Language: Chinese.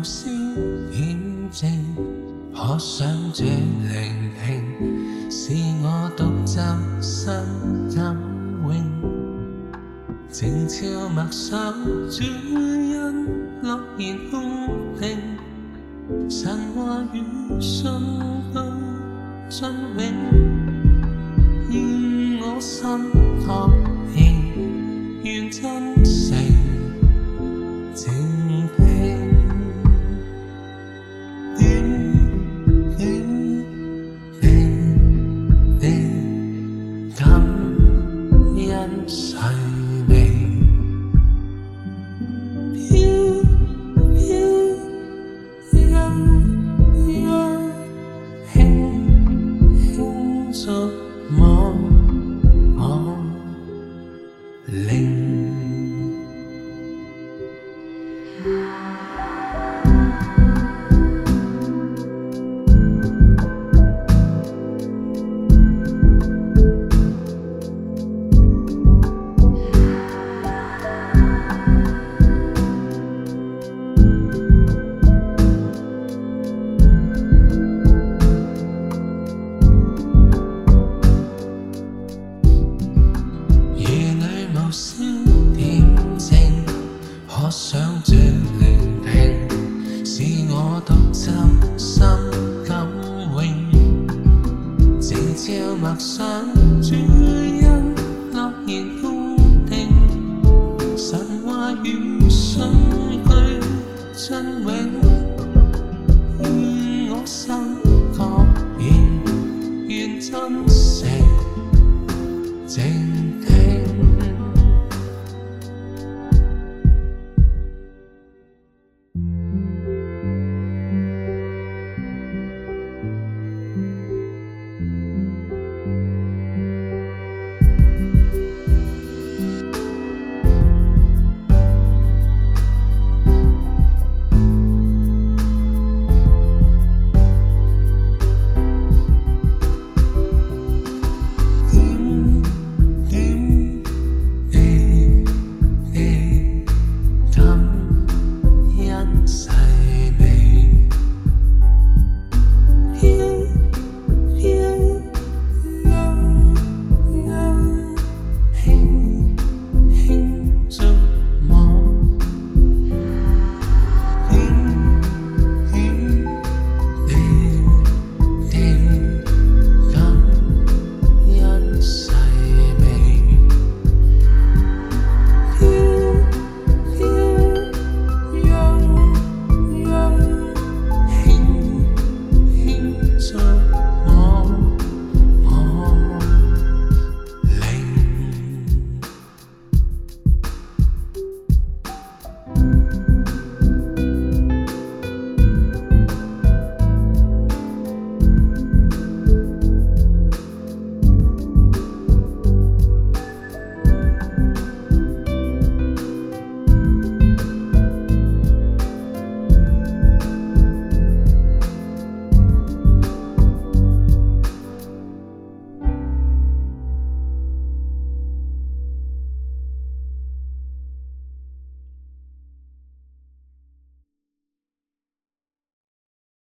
无声验证，可想这灵性，是我独奏心怎永？静悄默想主恩，乐然空听，神话与信都真永，愿我心感应，愿真诚。我想這聯繫使我獨真心感榮，靜悄默想主恩樂言固定，神話與信據真永，願我心確然願真。outside.